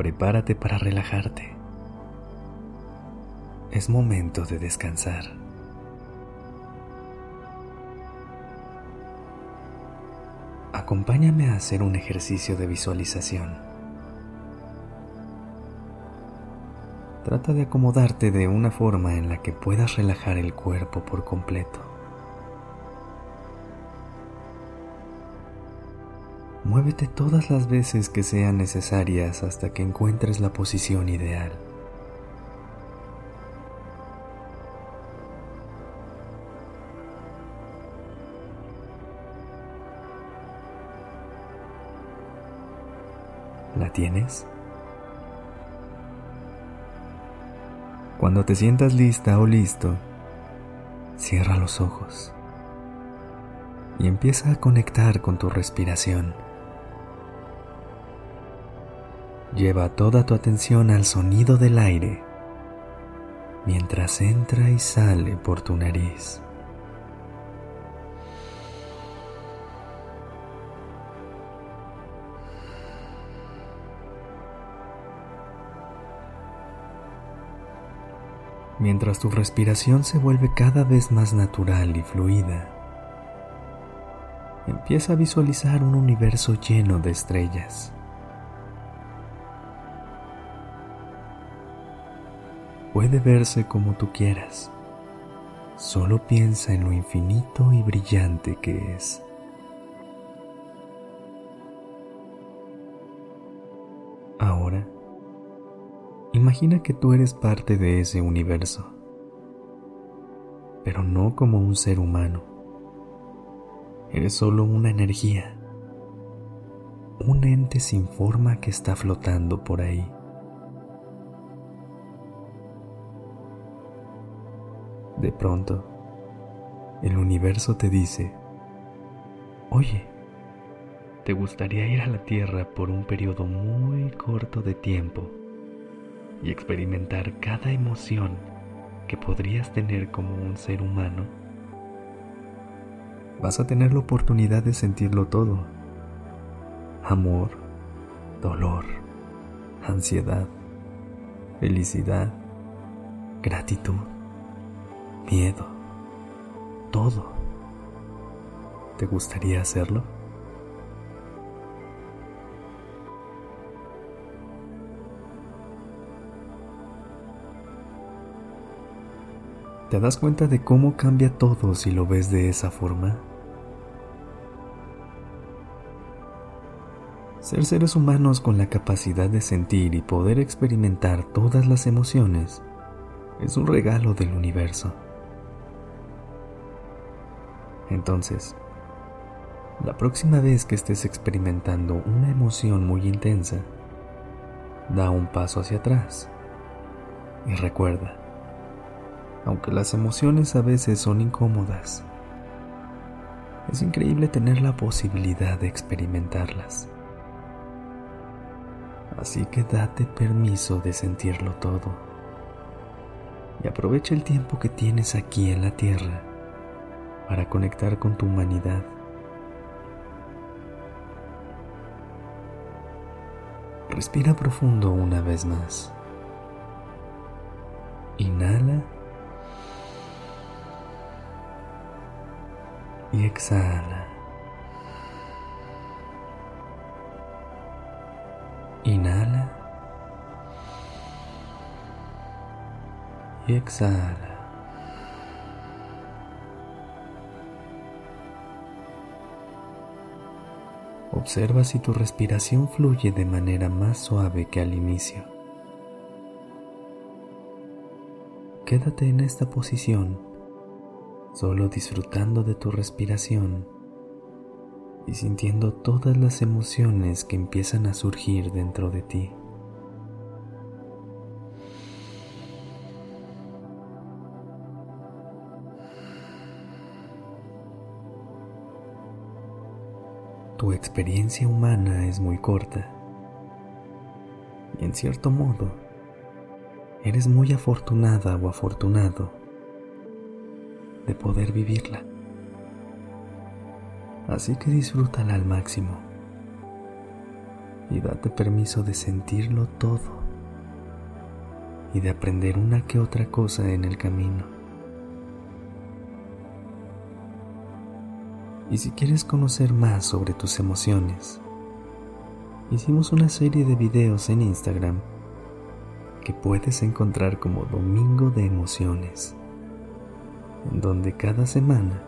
Prepárate para relajarte. Es momento de descansar. Acompáñame a hacer un ejercicio de visualización. Trata de acomodarte de una forma en la que puedas relajar el cuerpo por completo. Muévete todas las veces que sean necesarias hasta que encuentres la posición ideal. ¿La tienes? Cuando te sientas lista o listo, cierra los ojos y empieza a conectar con tu respiración. Lleva toda tu atención al sonido del aire mientras entra y sale por tu nariz. Mientras tu respiración se vuelve cada vez más natural y fluida, empieza a visualizar un universo lleno de estrellas. Puede verse como tú quieras. Solo piensa en lo infinito y brillante que es. Ahora, imagina que tú eres parte de ese universo, pero no como un ser humano. Eres solo una energía, un ente sin forma que está flotando por ahí. De pronto, el universo te dice, oye, ¿te gustaría ir a la Tierra por un periodo muy corto de tiempo y experimentar cada emoción que podrías tener como un ser humano? Vas a tener la oportunidad de sentirlo todo. Amor, dolor, ansiedad, felicidad, gratitud miedo, todo. ¿Te gustaría hacerlo? ¿Te das cuenta de cómo cambia todo si lo ves de esa forma? Ser seres humanos con la capacidad de sentir y poder experimentar todas las emociones es un regalo del universo. Entonces, la próxima vez que estés experimentando una emoción muy intensa, da un paso hacia atrás y recuerda, aunque las emociones a veces son incómodas, es increíble tener la posibilidad de experimentarlas. Así que date permiso de sentirlo todo y aprovecha el tiempo que tienes aquí en la tierra para conectar con tu humanidad. Respira profundo una vez más. Inhala y exhala. Inhala y exhala. Observa si tu respiración fluye de manera más suave que al inicio. Quédate en esta posición, solo disfrutando de tu respiración y sintiendo todas las emociones que empiezan a surgir dentro de ti. Tu experiencia humana es muy corta y en cierto modo eres muy afortunada o afortunado de poder vivirla. Así que disfrútala al máximo y date permiso de sentirlo todo y de aprender una que otra cosa en el camino. Y si quieres conocer más sobre tus emociones, hicimos una serie de videos en Instagram que puedes encontrar como Domingo de Emociones, en donde cada semana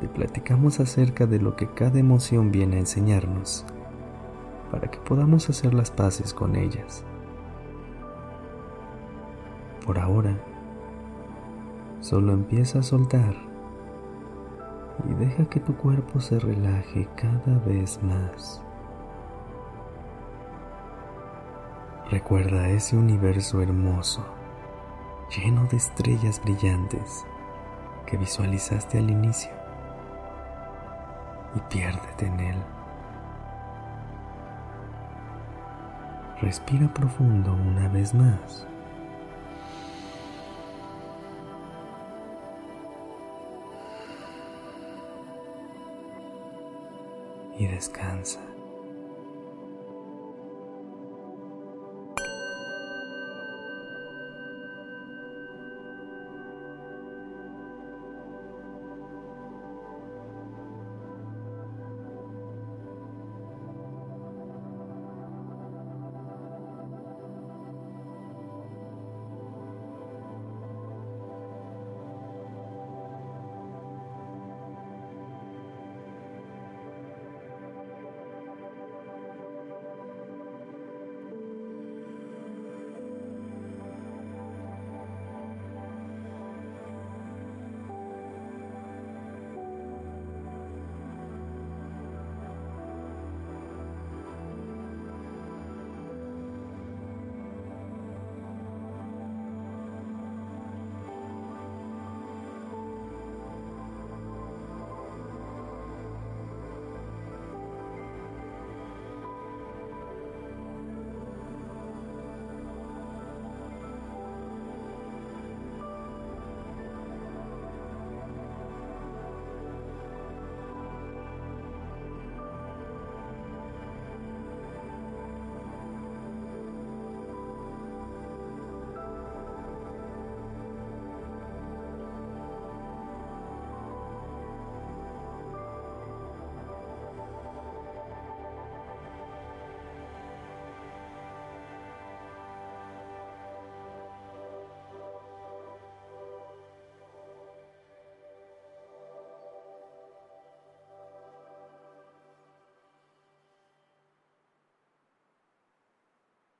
te platicamos acerca de lo que cada emoción viene a enseñarnos, para que podamos hacer las paces con ellas. Por ahora, solo empieza a soltar y deja que tu cuerpo se relaje cada vez más. Recuerda ese universo hermoso, lleno de estrellas brillantes que visualizaste al inicio y piérdete en él. Respira profundo una vez más. Y descansa.